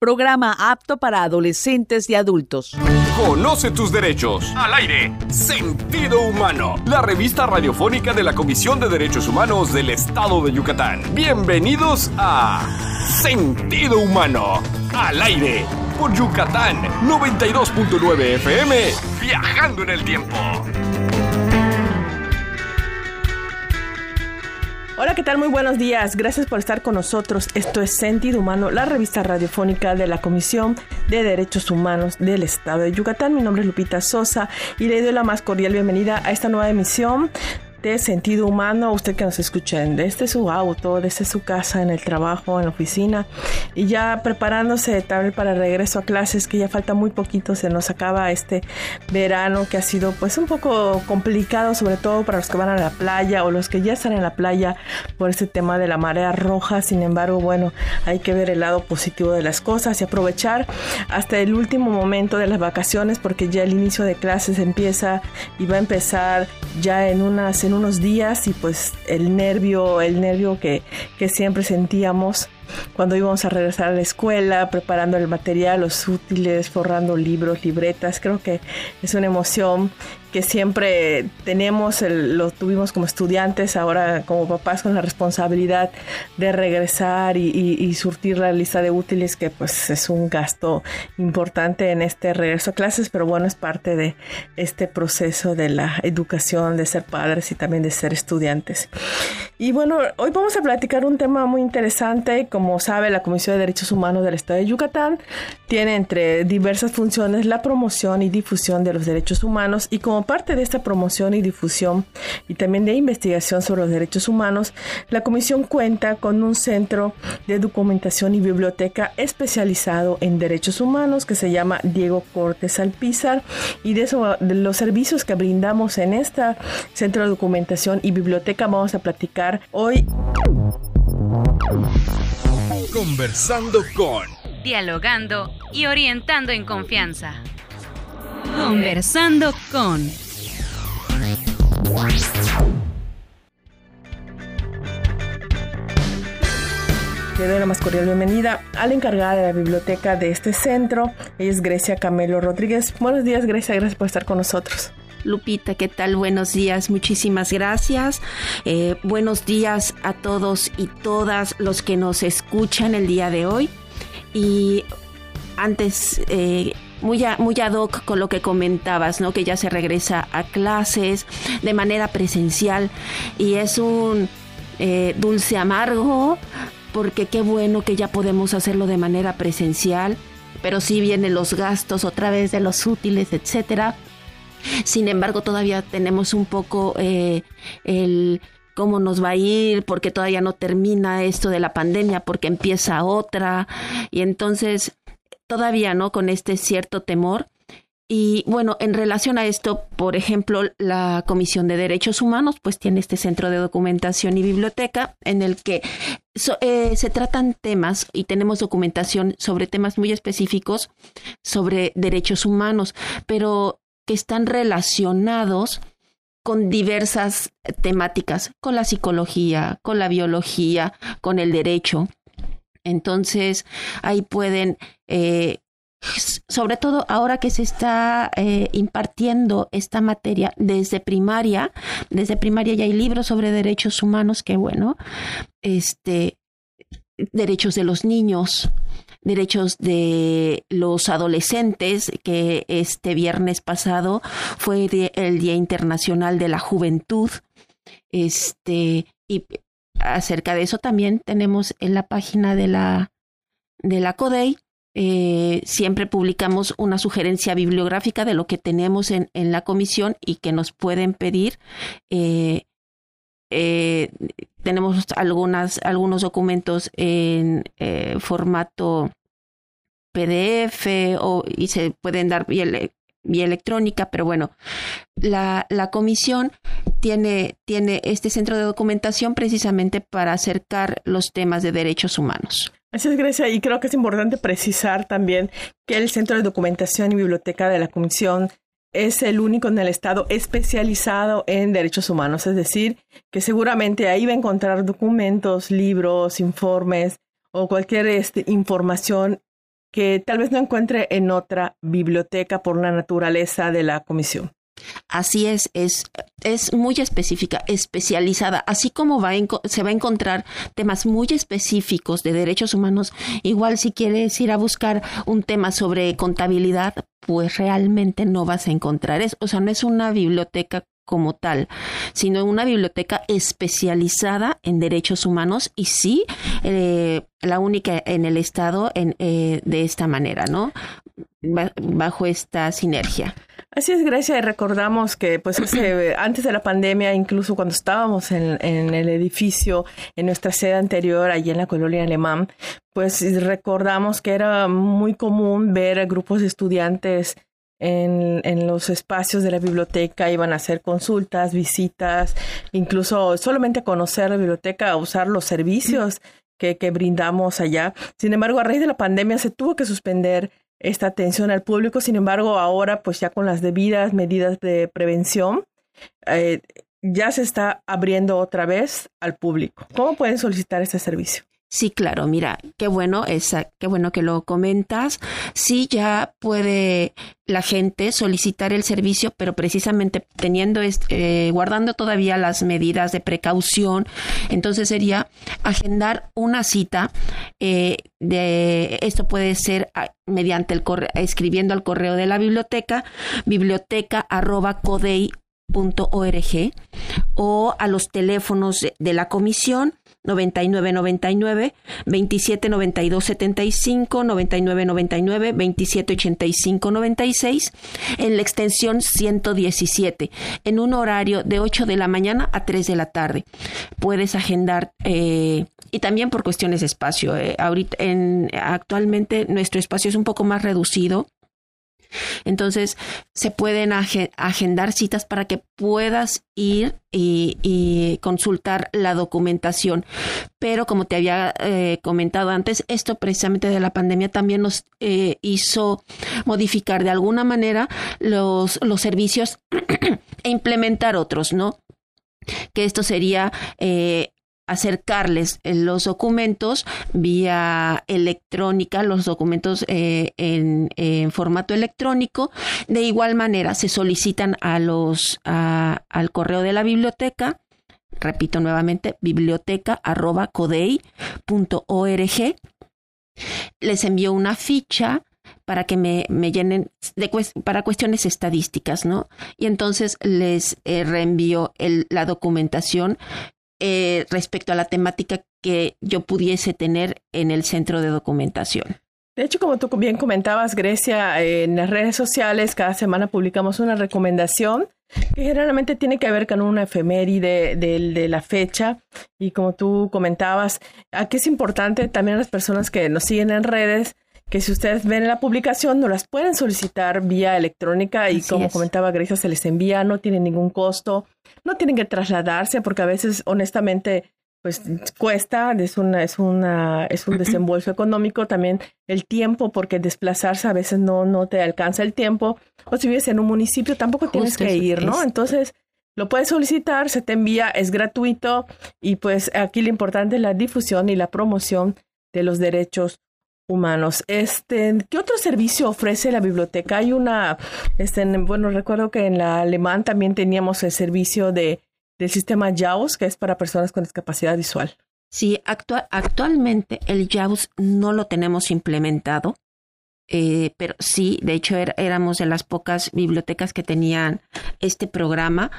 programa apto para adolescentes y adultos. Conoce tus derechos. Al aire. Sentido Humano. La revista radiofónica de la Comisión de Derechos Humanos del Estado de Yucatán. Bienvenidos a Sentido Humano. Al aire. Por Yucatán 92.9 FM. Viajando en el tiempo. Hola, ¿qué tal? Muy buenos días. Gracias por estar con nosotros. Esto es Sentido Humano, la revista radiofónica de la Comisión de Derechos Humanos del Estado de Yucatán. Mi nombre es Lupita Sosa y le doy la más cordial bienvenida a esta nueva emisión de sentido humano, usted que nos escucha desde su auto, desde su casa, en el trabajo, en la oficina, y ya preparándose tal para el regreso a clases, que ya falta muy poquito, se nos acaba este verano que ha sido pues un poco complicado, sobre todo para los que van a la playa o los que ya están en la playa por este tema de la marea roja. Sin embargo, bueno, hay que ver el lado positivo de las cosas y aprovechar hasta el último momento de las vacaciones, porque ya el inicio de clases empieza y va a empezar ya en unas unos días y pues el nervio, el nervio que, que siempre sentíamos cuando íbamos a regresar a la escuela, preparando el material, los útiles, forrando libros, libretas. Creo que es una emoción que siempre tenemos, lo tuvimos como estudiantes, ahora como papás con la responsabilidad de regresar y, surtir la lista de útiles, que pues es un gasto importante en este regreso a clases, pero bueno, es parte de este proceso de la educación, de ser padres y también de ser estudiantes. Y bueno, hoy vamos a platicar un tema muy interesante, como sabe, la Comisión de Derechos Humanos del Estado de Yucatán tiene entre diversas funciones la promoción y difusión de los derechos humanos y como parte de esta promoción y difusión y también de investigación sobre los derechos humanos, la Comisión cuenta con un centro de documentación y biblioteca especializado en derechos humanos que se llama Diego Cortes Alpizar y de, eso, de los servicios que brindamos en este centro de documentación y biblioteca vamos a platicar hoy. Conversando con dialogando y orientando en confianza. Conversando con... Le doy la más cordial bienvenida a la encargada de la biblioteca de este centro. Ella es Grecia Camelo Rodríguez. Buenos días, Grecia. Gracias por estar con nosotros. Lupita, ¿qué tal? Buenos días, muchísimas gracias. Eh, buenos días a todos y todas los que nos escuchan el día de hoy. Y antes, eh, muy, muy ad hoc con lo que comentabas, ¿no? Que ya se regresa a clases de manera presencial y es un eh, dulce amargo porque qué bueno que ya podemos hacerlo de manera presencial, pero sí vienen los gastos otra vez de los útiles, etcétera. Sin embargo, todavía tenemos un poco eh, el cómo nos va a ir, porque todavía no termina esto de la pandemia, porque empieza otra, y entonces todavía, ¿no? Con este cierto temor. Y bueno, en relación a esto, por ejemplo, la Comisión de Derechos Humanos, pues tiene este centro de documentación y biblioteca en el que eh, se tratan temas y tenemos documentación sobre temas muy específicos sobre derechos humanos, pero que están relacionados con diversas temáticas, con la psicología, con la biología, con el derecho. Entonces, ahí pueden, eh, sobre todo ahora que se está eh, impartiendo esta materia desde primaria, desde primaria ya hay libros sobre derechos humanos, que bueno, este, derechos de los niños, derechos de los adolescentes, que este viernes pasado fue el Día Internacional de la Juventud. Este, y acerca de eso también tenemos en la página de la, de la CODEI. Eh, siempre publicamos una sugerencia bibliográfica de lo que tenemos en, en la comisión y que nos pueden pedir. Eh, eh, tenemos algunas, algunos documentos en eh, formato PDF o, y se pueden dar vía, electrónica, pero bueno, la, la comisión tiene, tiene este centro de documentación precisamente para acercar los temas de derechos humanos. Es, Grecia, y creo que es importante precisar también que el Centro de Documentación y Biblioteca de la Comisión es el único en el Estado especializado en derechos humanos, es decir, que seguramente ahí va a encontrar documentos, libros, informes o cualquier este, información que tal vez no encuentre en otra biblioteca por la naturaleza de la comisión. Así es, es, es muy específica, especializada, así como va se va a encontrar temas muy específicos de derechos humanos, igual si quieres ir a buscar un tema sobre contabilidad, pues realmente no vas a encontrar eso, o sea, no es una biblioteca como tal, sino una biblioteca especializada en derechos humanos y sí, eh, la única en el Estado en, eh, de esta manera, ¿no? Bajo esta sinergia. Así es, Grecia, y recordamos que pues antes de la pandemia, incluso cuando estábamos en, en, el edificio, en nuestra sede anterior, allí en la colonia alemán, pues recordamos que era muy común ver grupos de estudiantes en, en, los espacios de la biblioteca, iban a hacer consultas, visitas, incluso solamente conocer la biblioteca, usar los servicios que, que brindamos allá. Sin embargo, a raíz de la pandemia se tuvo que suspender esta atención al público. Sin embargo, ahora, pues ya con las debidas medidas de prevención, eh, ya se está abriendo otra vez al público. ¿Cómo pueden solicitar este servicio? Sí, claro, mira, qué bueno, es, qué bueno que lo comentas. Sí, ya puede la gente solicitar el servicio, pero precisamente teniendo, eh, guardando todavía las medidas de precaución, entonces sería agendar una cita. Eh, de esto puede ser ah, mediante el correo, escribiendo al correo de la biblioteca, biblioteca arroba o a los teléfonos de la comisión 99 99 27 92 75 99 99 27 85 96 en la extensión 117 en un horario de 8 de la mañana a 3 de la tarde. Puedes agendar eh, y también por cuestiones de espacio. Eh, ahorita en, actualmente nuestro espacio es un poco más reducido entonces, se pueden agendar citas para que puedas ir y, consultar la documentación. Pero como te había eh, comentado antes, esto precisamente de la pandemia también nos eh, hizo modificar de alguna manera los, los servicios e implementar otros, ¿no? que esto sería eh, acercarles eh, los documentos vía electrónica, los documentos eh, en, formato electrónico. De igual manera, se solicitan a los, al correo de la biblioteca. Repito nuevamente, biblioteca Les envío una ficha para que me, llenen de, para cuestiones estadísticas, ¿no? Y entonces les eh, reenvío la documentación eh, respecto a la temática que yo pudiese tener en el centro de documentación. De hecho, como tú bien comentabas, Grecia, en las redes sociales cada semana publicamos una recomendación que generalmente tiene que ver con una efeméride de, de, la fecha. Y como tú comentabas, aquí es importante también las personas que nos siguen en redes que si ustedes ven la publicación, no las pueden solicitar vía electrónica y como comentaba Grecia, se les envía, no tiene ningún costo, no tienen que trasladarse porque a veces, honestamente, pues cuesta, es una, es una, es un desembolso económico, también el tiempo, porque desplazarse a veces no, no te alcanza el tiempo, o si vives en un municipio tampoco tienes que ir, ¿no? Entonces, lo puedes solicitar, se te envía, es gratuito, y pues aquí lo importante es la difusión y la promoción de los derechos humanos. Este, ¿qué otro servicio ofrece la biblioteca? Hay una, este, bueno, recuerdo que en la alemán también teníamos el servicio de, del sistema JAWS, que es para personas con discapacidad visual. Sí, actualmente el JAWS no lo tenemos implementado, eh, pero sí, de hecho éramos de las pocas bibliotecas que tenían este programa.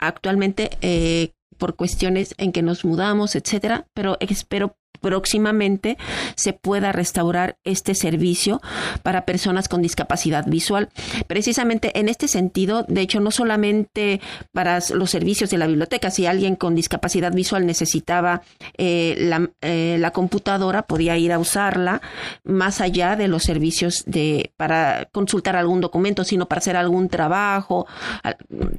Actualmente, eh, por cuestiones en que nos mudamos, etcétera, pero espero próximamente se pueda restaurar este servicio para personas con discapacidad visual. Precisamente en este sentido, de hecho, no solamente para los servicios de la biblioteca, si alguien con discapacidad visual necesitaba eh, la, eh, la, computadora, podía ir a usarla, más allá de los servicios de para consultar algún documento, sino para hacer algún trabajo,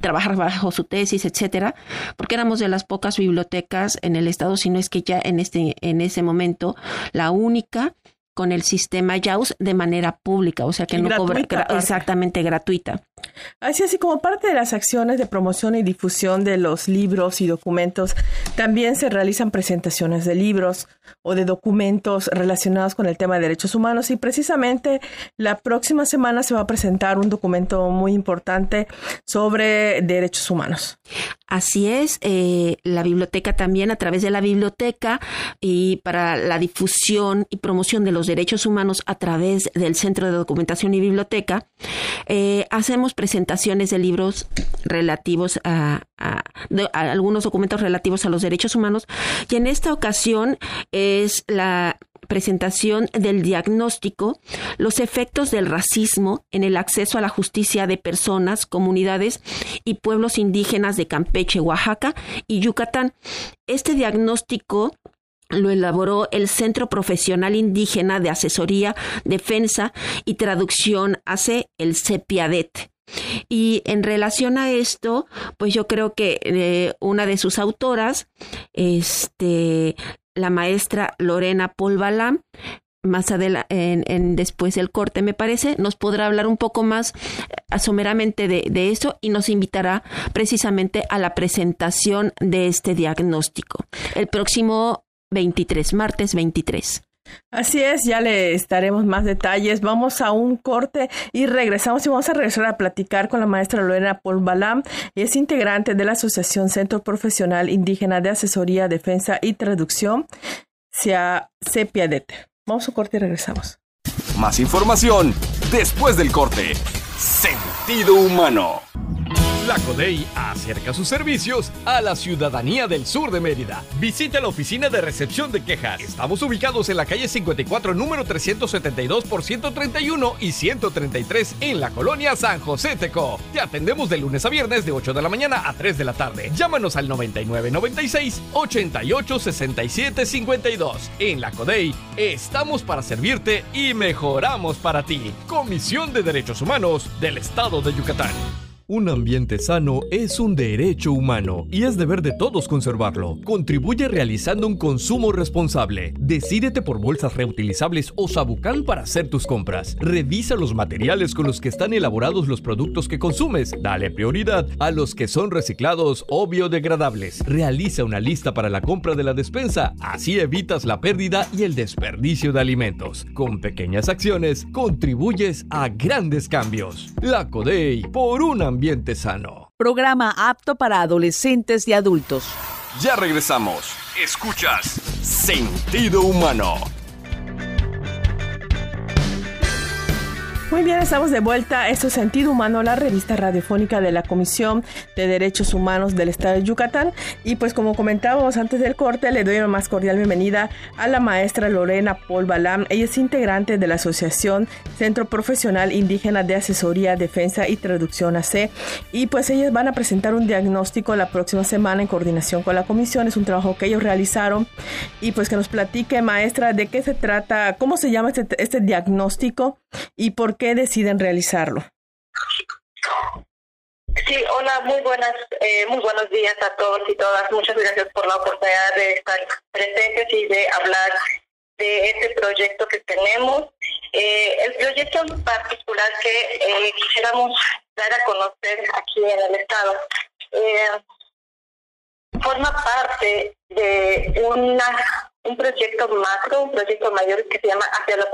trabajar bajo su tesis, etcétera, porque éramos de las pocas bibliotecas en el estado, si no es que ya en este en ese momento la única con el sistema JAWS de manera pública, o sea que no cobra exactamente gratuita. Así así como parte de las acciones de promoción y difusión de los libros y documentos, también se realizan presentaciones de libros o de documentos relacionados con el tema de derechos humanos y precisamente la próxima semana se va a presentar un documento muy importante sobre derechos humanos. Así es, eh, la biblioteca también a través de la biblioteca y para la difusión y promoción de los derechos humanos a través del Centro de Documentación y Biblioteca, eh, hacemos presentaciones de libros relativos a, algunos documentos relativos a los derechos humanos y en esta ocasión es la presentación del diagnóstico, los efectos del racismo en el acceso a la justicia de personas, comunidades y pueblos indígenas de Campeche, Oaxaca y Yucatán. Este diagnóstico lo elaboró el Centro Profesional Indígena de Asesoría, Defensa y Traducción hace el CEPIADET. Y en relación a esto, pues yo creo que eh, una de sus autoras, este, la maestra Lorena Polvalam, más adelante, en, después del corte, me parece, nos podrá hablar un poco más asomeramente de, de, eso y nos invitará precisamente a la presentación de este diagnóstico. El próximo 23, martes 23. Así es, ya le estaremos más detalles. Vamos a un corte y regresamos y vamos a regresar a platicar con la maestra Lorena Paul Balam. Es integrante de la Asociación Centro Profesional Indígena de Asesoría, Defensa y Traducción, CEPIADET. Vamos a un corte y regresamos. Más información después del corte. Sentido humano. La CODEI acerca sus servicios a la ciudadanía del sur de Mérida. Visita la oficina de recepción de quejas. Estamos ubicados en la calle 54, número 372 por 131 y 133 en la colonia San José Teco. Te atendemos de lunes a viernes de 8 de la mañana a 3 de la tarde. Llámanos al 9996 88 67 52. En la CODEI estamos para servirte y mejoramos para ti. Comisión de Derechos Humanos del Estado de Yucatán. Un ambiente sano es un derecho humano y es deber de todos conservarlo. Contribuye realizando un consumo responsable. Decídete por bolsas reutilizables o sabucán para hacer tus compras. Revisa los materiales con los que están elaborados los productos que consumes. Dale prioridad a los que son reciclados o biodegradables. Realiza una lista para la compra de la despensa. Así evitas la pérdida y el desperdicio de alimentos. Con pequeñas acciones contribuyes a grandes cambios. La CODEI por un ambiente ambiente sano. Programa apto para adolescentes y adultos. Ya regresamos. Escuchas Sentido Humano Muy bien, estamos de vuelta. Esto es Sentido Humano, la revista radiofónica de la Comisión de Derechos Humanos del Estado de Yucatán. Y pues como comentábamos antes del corte, le doy la más cordial bienvenida a la maestra Lorena Paul Balam. Ella es integrante de la Asociación Centro Profesional Indígena de Asesoría, Defensa y Traducción AC. Y pues ellas van a presentar un diagnóstico la próxima semana en coordinación con la comisión. Es un trabajo que ellos realizaron. Y pues que nos platique, maestra, de qué se trata, cómo se llama este, este diagnóstico y por qué deciden realizarlo? Sí, hola, muy buenas, eh, muy buenos días a todos y todas. Muchas gracias por la oportunidad de estar presentes y de hablar de este proyecto que tenemos. Eh, el proyecto en particular que eh, quisiéramos dar a conocer aquí en el estado forma parte de una un proyecto macro, un proyecto mayor que se llama Hacia la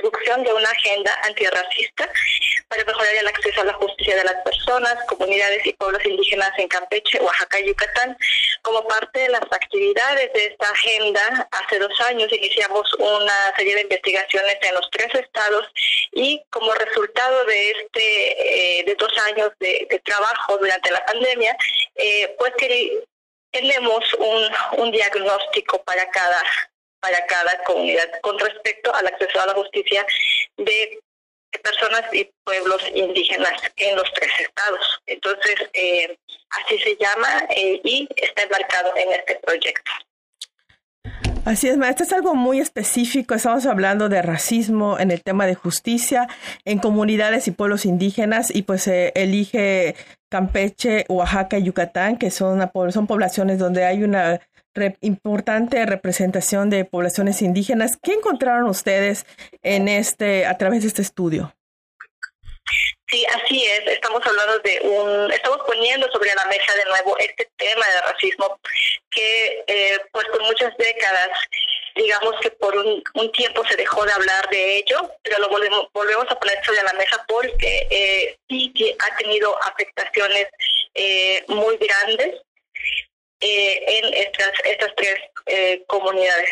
construcción de una agenda antirracista para mejorar el acceso a la justicia de las personas, comunidades y pueblos indígenas en Campeche, Oaxaca y Yucatán. Como parte de las actividades de esta agenda, hace dos años iniciamos una serie de investigaciones en los tres estados y como resultado de este eh, de dos años de, trabajo durante la pandemia, eh, pues que tenemos un, un diagnóstico para cada para cada comunidad con respecto al acceso a la justicia de personas y pueblos indígenas en los tres estados. Entonces, eh, así se llama eh, y está embarcado en este proyecto. Así es, maestra, es algo muy específico. Estamos hablando de racismo en el tema de justicia en comunidades y pueblos indígenas y pues se elige Campeche, Oaxaca y Yucatán, que son, son poblaciones donde hay una importante representación de poblaciones indígenas. ¿Qué encontraron ustedes en este, a través de este estudio? Sí, así es. Estamos hablando de un, estamos poniendo sobre la mesa de nuevo este tema de racismo que, eh, pues, por muchas décadas, digamos que por un, tiempo se dejó de hablar de ello, pero lo volvemos, volvemos a poner sobre la mesa porque eh, sí que ha tenido afectaciones eh, muy grandes en estas estas tres comunidades.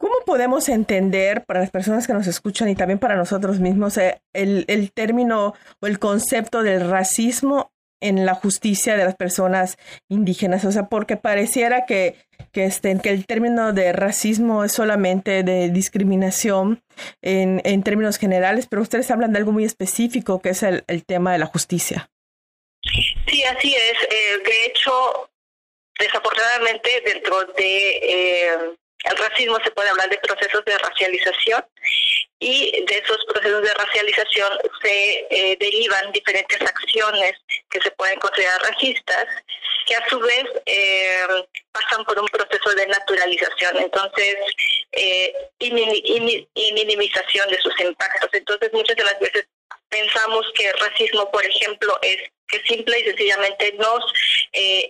¿Cómo podemos entender para las personas que nos escuchan y también para nosotros mismos eh, el, el término o el concepto del racismo en la justicia de las personas indígenas? O sea, porque pareciera que, que, este, que el término de racismo es solamente de discriminación en, en términos generales, pero ustedes hablan de algo muy específico que es el, el tema de la justicia. Sí, así es. Eh, de hecho, desafortunadamente dentro de eh, el racismo se puede hablar de procesos de racialización y de esos procesos de racialización se eh, derivan diferentes acciones que se pueden considerar racistas que a su vez eh, pasan por un proceso de naturalización entonces eh, y, y, y minimización de sus impactos. Entonces muchas de las veces pensamos que racismo por ejemplo es que simple y sencillamente nos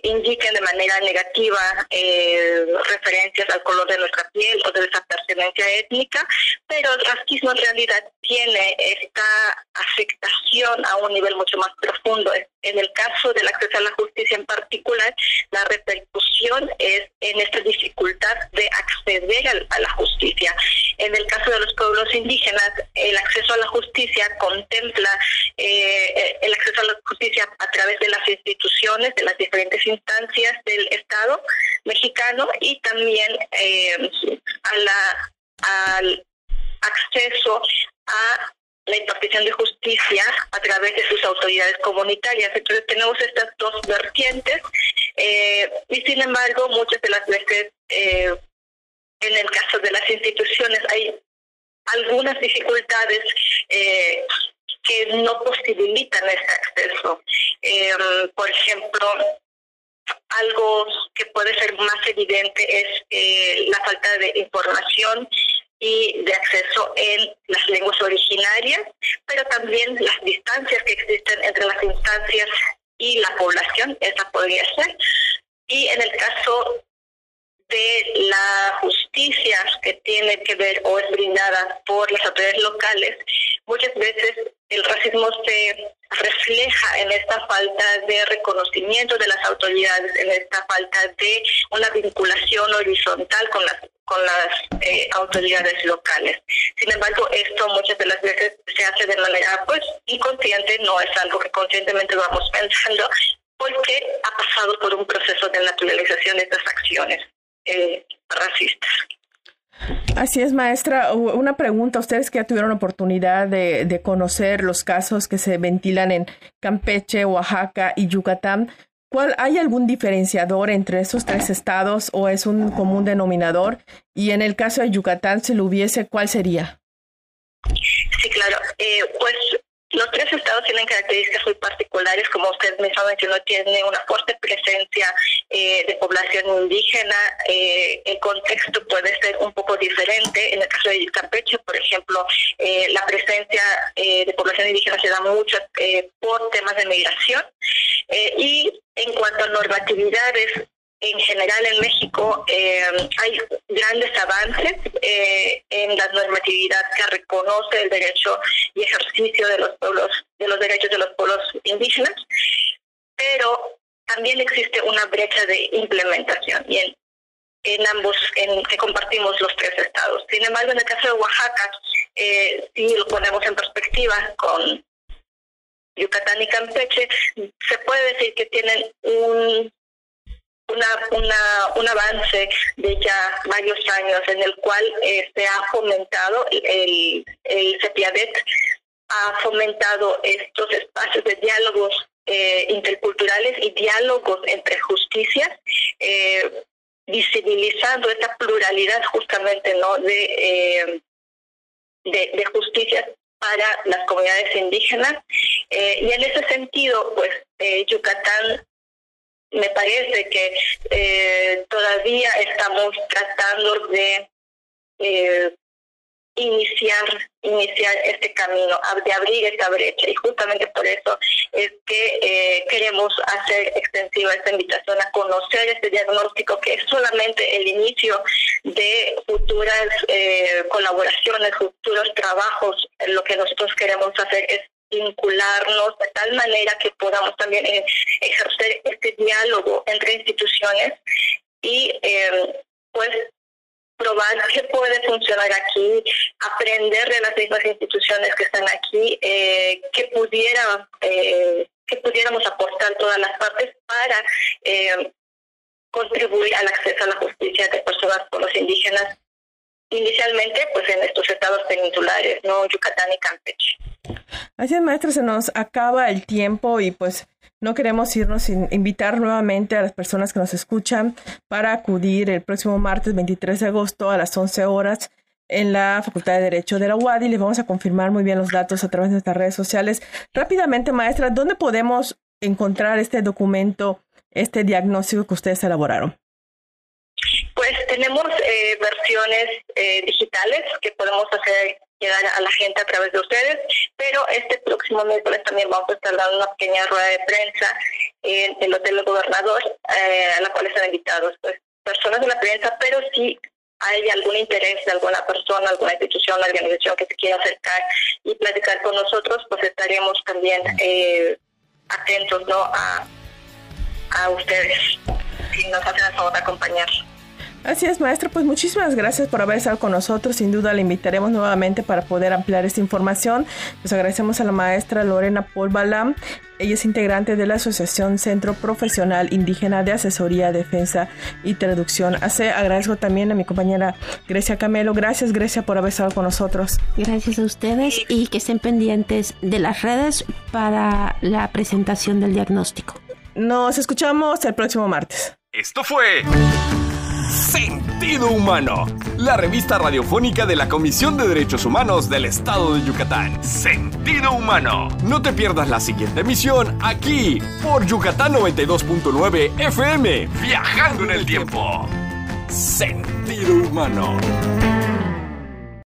indiquen de manera negativa eh, referencias al color de nuestra piel o de nuestra pertenencia étnica, pero el racismo en realidad tiene esta afectación a un nivel mucho más profundo. En el caso del acceso a la justicia en particular, la repercusión es en esta dificultad de acceder a la justicia. En el caso de los pueblos indígenas, el acceso a la justicia contempla eh, el acceso a la justicia a través de las instituciones, de las diferentes instancias del Estado mexicano y también eh, al acceso a la impartición de justicia a través de sus autoridades comunitarias. Entonces tenemos estas dos vertientes eh, y sin embargo muchas de las veces eh, en el caso de las instituciones hay algunas dificultades eh, que no posibilitan este acceso. Eh, por ejemplo, algo que puede ser más evidente es la falta de información y de acceso en las lenguas originarias, pero también las distancias que existen entre las instancias y la población, esa podría ser. Y en el caso de la justicia que tiene que ver o es brindada por las autoridades locales, muchas veces el racismo se refleja en esta falta de reconocimiento de las autoridades, en esta falta de una vinculación horizontal con las con las eh, autoridades locales. Sin embargo, esto muchas de las veces se hace de manera pues inconsciente, no es algo que conscientemente vamos pensando, porque ha pasado por un proceso de naturalización de estas acciones eh, racistas. Así es, maestra. Una pregunta, ustedes que ya tuvieron oportunidad de, de, conocer los casos que se ventilan en Campeche, Oaxaca y Yucatán, ¿cuál, ¿hay algún diferenciador entre esos tres estados o es un común denominador? Y en el caso de Yucatán, si lo hubiese, ¿cuál sería? Sí, claro. Eh, pues los tres estados tienen características muy particulares, como usted mismo mencionó, tiene una fuerte presencia eh, de población indígena. Eh, el contexto puede ser un poco diferente. En el caso de Campeche, por ejemplo, eh, la presencia de población indígena se da mucho por temas de migración. Y en cuanto a normatividades, en general en México eh, hay grandes avances eh, en la normatividad que reconoce el derecho y ejercicio de los pueblos, de los derechos de los pueblos indígenas, pero también existe una brecha de implementación y en, ambos, en que compartimos los tres estados. Sin embargo, en el caso de Oaxaca, eh, si lo ponemos en perspectiva con Yucatán y Campeche, se puede decir que tienen un una, una, un avance de ya varios años en el cual eh, se ha fomentado el, el CEPIADET ha fomentado estos espacios de diálogos eh, interculturales y diálogos entre justicias, eh, visibilizando esta pluralidad justamente no de, eh, de, de justicias para las comunidades indígenas. Eh, y en ese sentido, pues eh, Yucatán me parece que eh, todavía estamos tratando de eh, iniciar iniciar este camino, de abrir esta brecha. Y justamente por eso es que eh, queremos hacer extensiva esta invitación a conocer este diagnóstico, que es solamente el inicio de futuras eh, colaboraciones, futuros trabajos. Lo que nosotros queremos hacer es vincularnos de tal manera que podamos también eh, ejercer este diálogo entre instituciones y pues probar qué puede funcionar aquí, aprender de las mismas instituciones que están aquí, eh, que pudiera eh, que pudiéramos aportar todas las partes para eh, contribuir al acceso a la justicia de personas por los indígenas, inicialmente pues en estos estados peninsulares, no Yucatán y Campeche. Así es, maestra, se nos acaba el tiempo y pues no queremos irnos sin invitar nuevamente a las personas que nos escuchan para acudir el próximo martes 23 de agosto a las 11 horas en la Facultad de Derecho de la UAD y les vamos a confirmar muy bien los datos a través de nuestras redes sociales. Rápidamente, maestra, ¿dónde podemos encontrar este documento, este diagnóstico que ustedes elaboraron? Pues tenemos eh, versiones eh, digitales que podemos hacer llegar a la gente a través de ustedes, pero este próximo miércoles también vamos a estar dando una pequeña rueda de prensa en el Hotel del Gobernador, eh, a la cual están invitados pues, personas de la prensa, pero si hay algún interés de alguna persona, alguna institución, organización que se quiera acercar y platicar con nosotros, pues estaremos también atentos ¿no? a, a ustedes, si nos hacen el favor de acompañar. Así es, maestro. Pues muchísimas gracias por haber estado con nosotros. Sin duda le invitaremos nuevamente para poder ampliar esta información. Les agradecemos a la maestra Lorena Paul Balam. Ella es integrante de la Asociación Centro Profesional Indígena de Asesoría, Defensa y Traducción. Así agradezco también a mi compañera Grecia Camelo. Gracias, Grecia, por haber estado con nosotros. Gracias a ustedes y que estén pendientes de las redes para la presentación del diagnóstico. Nos escuchamos el próximo martes. Esto fue Sentido Humano, la revista radiofónica de la Comisión de Derechos Humanos del Estado de Yucatán. Sentido Humano. No te pierdas la siguiente emisión aquí por Yucatán 92.9 FM, viajando en el tiempo. Sentido Humano.